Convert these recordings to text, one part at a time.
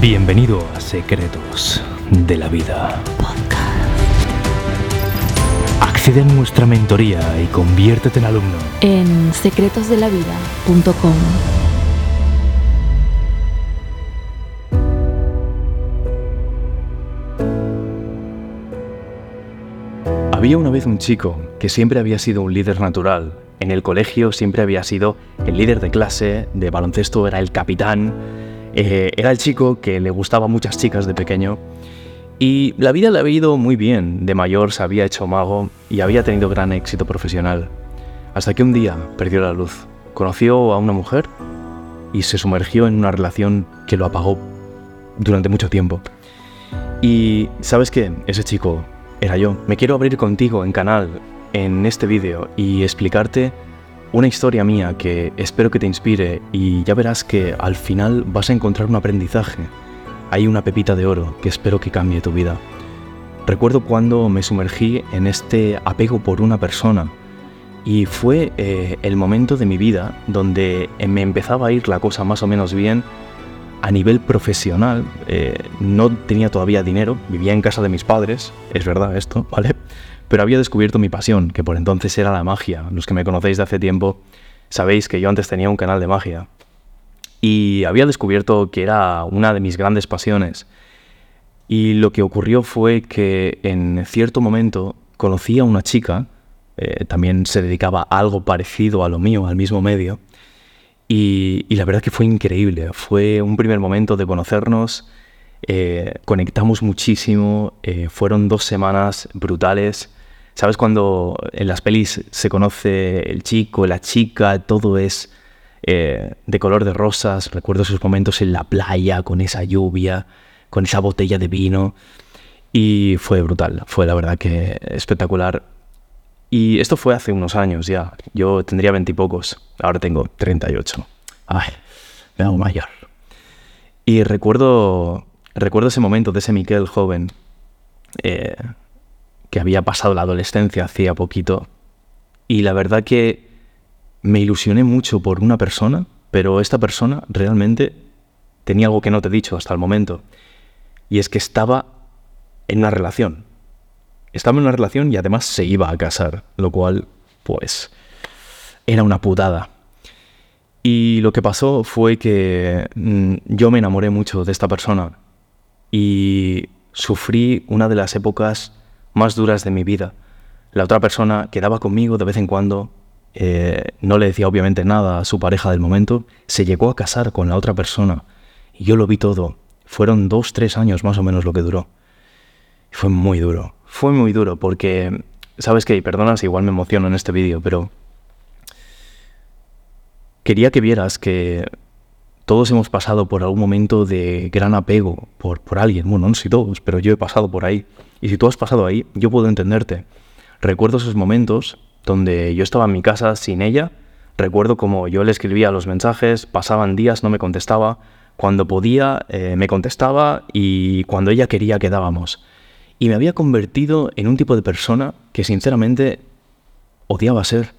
Bienvenido a Secretos de la Vida. Accede a nuestra mentoría y conviértete en alumno. en secretosdelavida.com. Había una vez un chico que siempre había sido un líder natural. En el colegio siempre había sido el líder de clase, de baloncesto era el capitán, eh, era el chico que le gustaba a muchas chicas de pequeño. Y la vida le había ido muy bien. De mayor se había hecho mago y había tenido gran éxito profesional. Hasta que un día perdió la luz. Conoció a una mujer y se sumergió en una relación que lo apagó durante mucho tiempo. Y sabes qué, ese chico era yo. Me quiero abrir contigo en canal en este vídeo y explicarte una historia mía que espero que te inspire y ya verás que al final vas a encontrar un aprendizaje. Hay una pepita de oro que espero que cambie tu vida. Recuerdo cuando me sumergí en este apego por una persona y fue eh, el momento de mi vida donde me empezaba a ir la cosa más o menos bien a nivel profesional. eh, no tenía todavía dinero, vivía en casa de mis padres, es verdad esto, ¿vale? Pero había descubierto mi pasión, que por entonces era la magia. Los que me conocéis de hace tiempo sabéis que yo antes tenía un canal de magia. Y había descubierto que era una de mis grandes pasiones. Y lo que ocurrió fue que en cierto momento conocí a una chica, eh, también se dedicaba a algo parecido a lo mío, al mismo medio, y, y la verdad que fue increíble. Fue un primer momento de conocernos, eh, conectamos muchísimo, eh, fueron dos semanas brutales. ¿Sabes cuando en las pelis se conoce el chico, la chica, todo es eh, de color de rosas? Recuerdo esos momentos en la playa, con esa lluvia, con esa botella de vino. Y fue brutal, fue la verdad que espectacular. Y esto fue hace unos años ya. Yo tendría veintipocos, ahora tengo 38. Ay, me hago mayor. Y recuerdo, recuerdo ese momento de ese Miquel joven eh, que había pasado la adolescencia hacía poquito. Y la verdad que me ilusioné mucho por una persona, pero esta persona realmente tenía algo que no te he dicho hasta el momento. Y es que estaba en una relación. Estaba en una relación y además se iba a casar, lo cual, pues, era una putada. Y lo que pasó fue que mm, yo me enamoré mucho de esta persona y sufrí una de las épocas más duras de mi vida. La otra persona quedaba conmigo de vez en cuando, eh, no le decía obviamente nada a su pareja del momento, se llegó a casar con la otra persona y yo lo vi todo. Fueron dos, tres años más o menos lo que duró. Fue muy duro, fue muy duro porque, ¿sabes qué? Y Perdona si igual me emociono en este vídeo, pero quería que vieras que todos hemos pasado por algún momento de gran apego por, por alguien. Bueno, no sé si todos, pero yo he pasado por ahí. Y si tú has pasado ahí, yo puedo entenderte. Recuerdo esos momentos donde yo estaba en mi casa sin ella. Recuerdo como yo le escribía los mensajes, pasaban días, no me contestaba. Cuando podía, eh, me contestaba y cuando ella quería, quedábamos. Y me había convertido en un tipo de persona que sinceramente odiaba ser.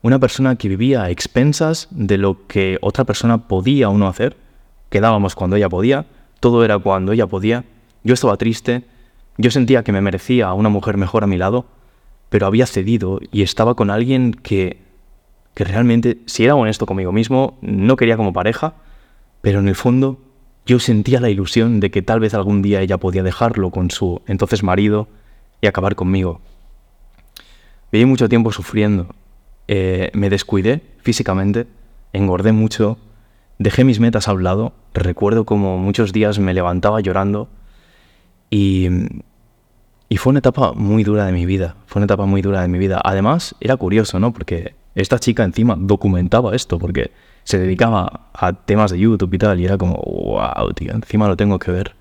Una persona que vivía a expensas de lo que otra persona podía o no hacer. Quedábamos cuando ella podía, todo era cuando ella podía. Yo estaba triste, yo sentía que me merecía una mujer mejor a mi lado, pero había cedido y estaba con alguien que, que realmente, si era honesto conmigo mismo, no quería como pareja, pero en el fondo yo sentía la ilusión de que tal vez algún día ella podía dejarlo con su entonces marido y acabar conmigo. Viví mucho tiempo sufriendo, eh, me descuidé físicamente, engordé mucho, dejé mis metas a un lado, recuerdo como muchos días me levantaba llorando y, y fue una etapa muy dura de mi vida, fue una etapa muy dura de mi vida. Además, era curioso, ¿no? Porque esta chica encima documentaba esto, porque se dedicaba a temas de YouTube y tal, y era como, wow, tío, encima lo tengo que ver.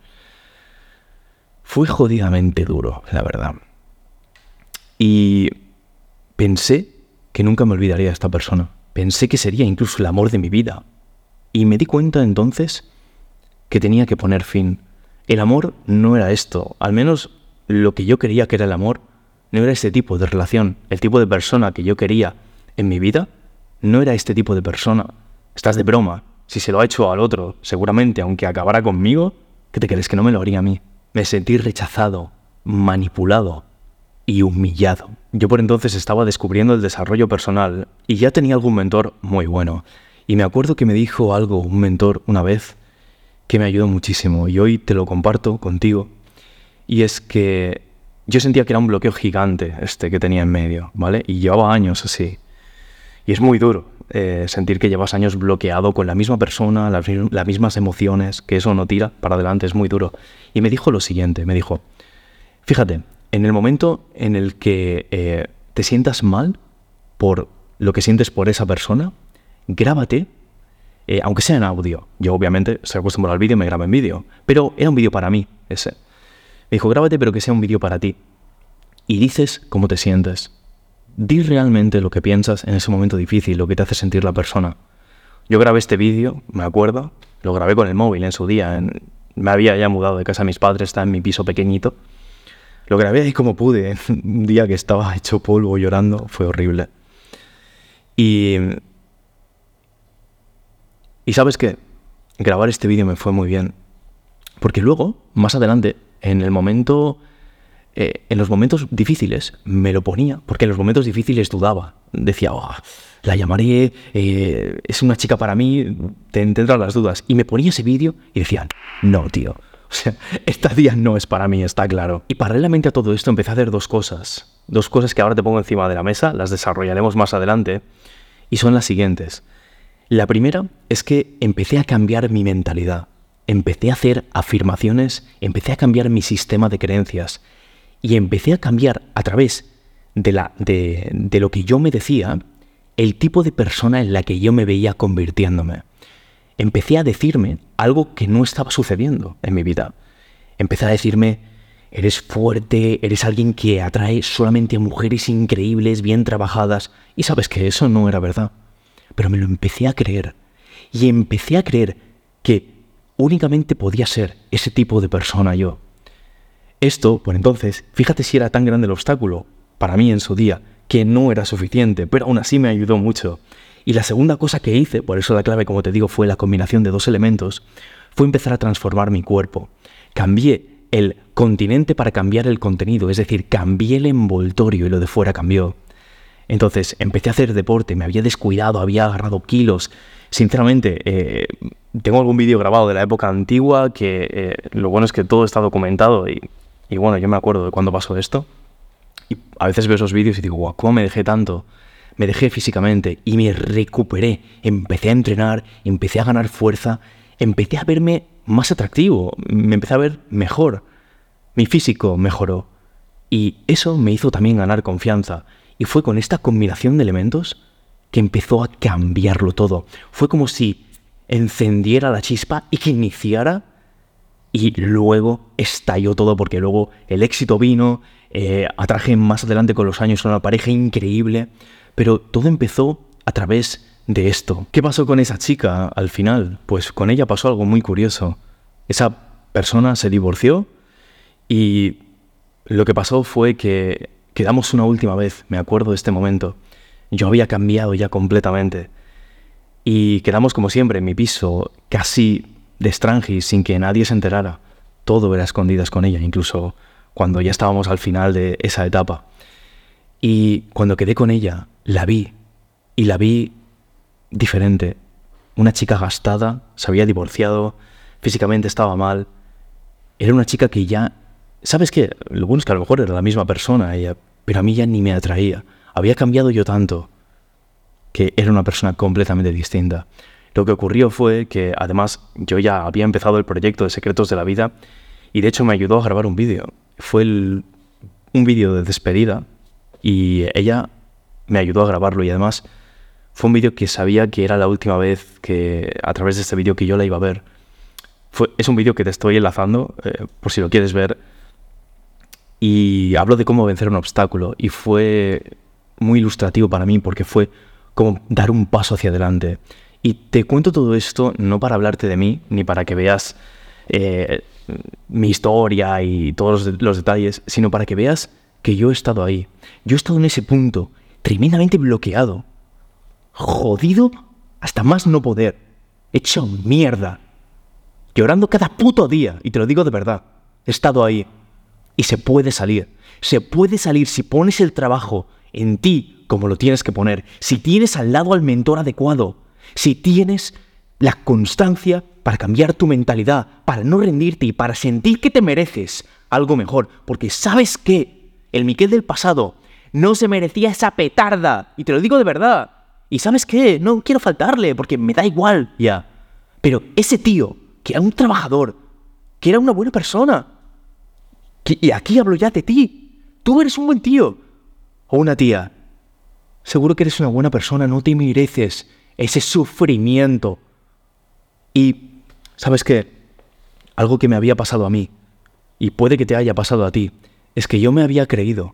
Fue jodidamente duro, la verdad. Y pensé que nunca me olvidaría de esta persona. Pensé que sería incluso el amor de mi vida. Y me di cuenta entonces que tenía que poner fin. El amor no era esto, al menos lo que yo quería que era el amor, no era este tipo de relación. El tipo de persona que yo quería en mi vida no era este tipo de persona. Estás de broma. Si se lo ha hecho al otro, seguramente, aunque acabara conmigo, ¿Qué te crees? Que no me lo haría a mí. Me sentí rechazado, manipulado y humillado. Yo por entonces estaba descubriendo el desarrollo personal y ya tenía algún mentor muy bueno. Y me acuerdo que me dijo algo un mentor una vez que me ayudó muchísimo y hoy te lo comparto contigo. Y es que yo sentía que era un bloqueo gigante este que tenía en medio, ¿vale? Y llevaba años así. Y es muy duro eh, sentir que llevas años bloqueado con la misma persona, las, mismas emociones, que eso no tira para adelante, es muy duro. Y me dijo lo siguiente, me dijo, fíjate, en el momento en el que eh, te sientas mal por lo que sientes por esa persona, grábate, eh, aunque sea en audio. Yo obviamente se acostumbrado al vídeo, me grabo en vídeo, pero era un vídeo para mí ese. Me dijo, grábate, pero que sea un vídeo para ti. Y dices cómo te sientes. Di realmente lo que piensas en ese momento difícil, lo que te hace sentir la persona. Yo grabé este vídeo, me acuerdo, lo grabé con el móvil en su día. me había ya mudado de casa de mis padres, está en mi piso pequeñito. Lo grabé ahí como pude, un día que estaba hecho polvo llorando, fue horrible. Y. Y sabes que grabar este vídeo me fue muy bien. Porque luego, más adelante, en el momento, eh, en los momentos difíciles me lo ponía, porque en los momentos difíciles dudaba. Decía, oh, la llamaré, eh, es una chica para mí, tendrá las dudas. Y me ponía ese vídeo y decían, no, tío. O sea, esta día no es para mí, está claro. Y paralelamente a todo esto empecé a hacer dos cosas. Dos cosas que ahora te pongo encima de la mesa, las desarrollaremos más adelante. Y son las siguientes. La primera es que empecé a cambiar mi mentalidad empecé a hacer afirmaciones, empecé a cambiar mi sistema de creencias y empecé a cambiar a través de, de lo que yo me decía el tipo de persona en la que yo me veía convirtiéndome. Empecé a decirme algo que no estaba sucediendo en mi vida. Empecé a decirme, eres fuerte, eres alguien que atrae solamente a mujeres increíbles, bien trabajadas. Y sabes que eso no era verdad. Pero me lo empecé a creer. Y empecé a creer que únicamente podía ser ese tipo de persona yo. Esto, por entonces, fíjate si era tan grande el obstáculo, para mí en su día, que no era suficiente, pero aún así me ayudó mucho. Y la segunda cosa que hice, por eso la clave, como te digo, fue la combinación de dos elementos, fue empezar a transformar mi cuerpo. Cambié el continente para cambiar el contenido, es decir, cambié el envoltorio y lo de fuera cambió. Entonces empecé a hacer deporte, me había descuidado, había agarrado kilos. Sinceramente, eh, tengo algún vídeo grabado de la época antigua que eh, lo bueno es que todo está documentado y, bueno, yo me acuerdo de cuando pasó esto. Y a veces veo esos vídeos y digo, guau, ¿cómo me dejé tanto? Me dejé físicamente y me recuperé. Empecé a entrenar, empecé a ganar fuerza, empecé a verme más atractivo, me empecé a ver mejor. Mi físico mejoró. Y eso me hizo también ganar confianza. Y fue con esta combinación de elementos que empezó a cambiarlo todo. Fue como si encendiera la chispa y que iniciara y luego estalló todo porque luego el éxito vino, eh, atraje más adelante con los años a una pareja increíble, pero todo empezó a través de esto. ¿Qué pasó con esa chica al final? Pues con ella pasó algo muy curioso. Esa persona se divorció y lo que pasó fue que quedamos una última vez, me acuerdo de este momento. Yo había cambiado ya completamente. Y quedamos como siempre en mi piso, casi de extranjis, sin que nadie se enterara. Todo era escondidas con ella, incluso cuando ya estábamos al final de esa etapa. Y cuando quedé con ella, la vi. Y la vi diferente. Una chica gastada, se había divorciado, físicamente estaba mal. Era una chica que ya... ¿Sabes qué? Lo bueno es que a lo mejor era la misma persona ella, pero a mí ya ni me atraía. Había cambiado yo tanto que era una persona completamente distinta. Lo que ocurrió fue que además yo ya había empezado el proyecto de Secretos de la Vida y de hecho me ayudó a grabar un vídeo. Fue un vídeo de despedida y ella me ayudó a grabarlo y además fue un vídeo que sabía que era la última vez que a través de este vídeo que yo la iba a ver. Fue, es un vídeo que te estoy enlazando eh, por si lo quieres ver y hablo de cómo vencer un obstáculo y fue muy ilustrativo para mí porque fue como dar un paso hacia adelante. Y te cuento todo esto no para hablarte de mí, ni para que veas eh, mi historia y todos los, detalles, sino para que veas que yo he estado ahí. Yo he estado en ese punto, tremendamente bloqueado, jodido hasta más no poder, hecho mierda, llorando cada puto día, y te lo digo de verdad. He estado ahí. Y se puede salir. Se puede salir si pones el trabajo en ti como lo tienes que poner. Si tienes al lado al mentor adecuado. Si tienes la constancia para cambiar tu mentalidad, para no rendirte y para sentir que te mereces algo mejor. Porque sabes que el Miquel del pasado no se merecía esa petarda. Y te lo digo de verdad. Y sabes qué, no quiero faltarle porque me da igual ya. Pero ese tío, que era un trabajador, que era una buena persona, y aquí hablo ya de ti, tú eres un buen tío o una tía. Seguro que eres una buena persona, no te mereces ese sufrimiento. Y, ¿sabes qué? Algo que me había pasado a mí, y puede que te haya pasado a ti, es que yo me había creído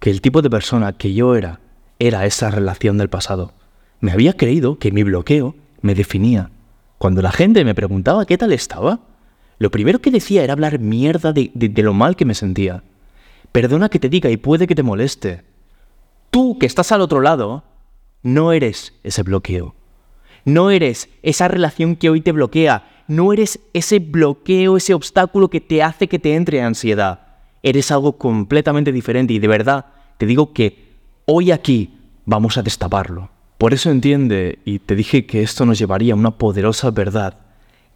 que el tipo de persona que yo era era esa relación del pasado. Me había creído que mi bloqueo me definía. Cuando la gente me preguntaba qué tal estaba, lo primero que decía era hablar mierda de, lo mal que me sentía. Perdona que te diga y puede que te moleste. Tú que estás al otro lado, no eres ese bloqueo. No eres esa relación que hoy te bloquea. No eres ese bloqueo, ese obstáculo que te hace que te entre ansiedad. Eres algo completamente diferente y de verdad te digo que hoy aquí vamos a destaparlo. Por eso entiende, y te dije que esto nos llevaría a una poderosa verdad,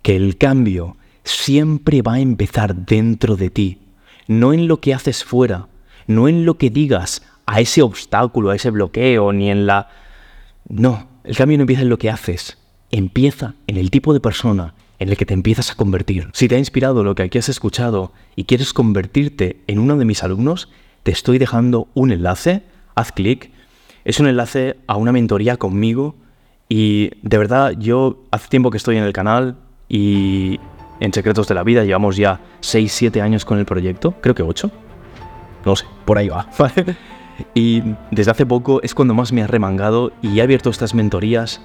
que el cambio siempre va a empezar dentro de ti, no en lo que haces fuera, no en lo que digas a ese obstáculo, a ese bloqueo, ni en la... No, el cambio no empieza en lo que haces, empieza en el tipo de persona en el que te empiezas a convertir. Si te ha inspirado lo que aquí has escuchado y quieres convertirte en uno de mis alumnos, te estoy dejando un enlace, haz clic es un enlace a una mentoría conmigo y de verdad yo hace tiempo que estoy en el canal y en Secretos de la Vida llevamos ya 6, 7 años con el proyecto, creo que 8, no sé, por ahí va. y desde hace poco es cuando más me ha remangado y he abierto estas mentorías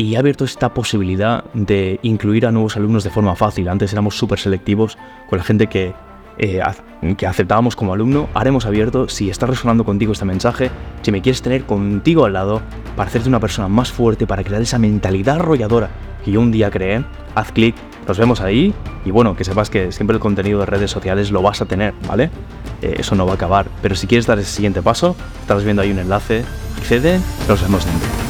y he abierto esta posibilidad de incluir a nuevos alumnos de forma fácil. Antes éramos súper selectivos con la gente que eh, que aceptábamos como alumno, haremos abierto si está resonando contigo este mensaje, si me quieres tener contigo al lado para hacerte una persona más fuerte, para crear esa mentalidad arrolladora que yo un día creé, haz clic, nos vemos ahí y bueno, que sepas que siempre el contenido de redes sociales lo vas a tener, ¿vale? Eh, eso no va a acabar, pero si quieres dar ese siguiente paso, estás viendo ahí un enlace, accede, nos vemos dentro.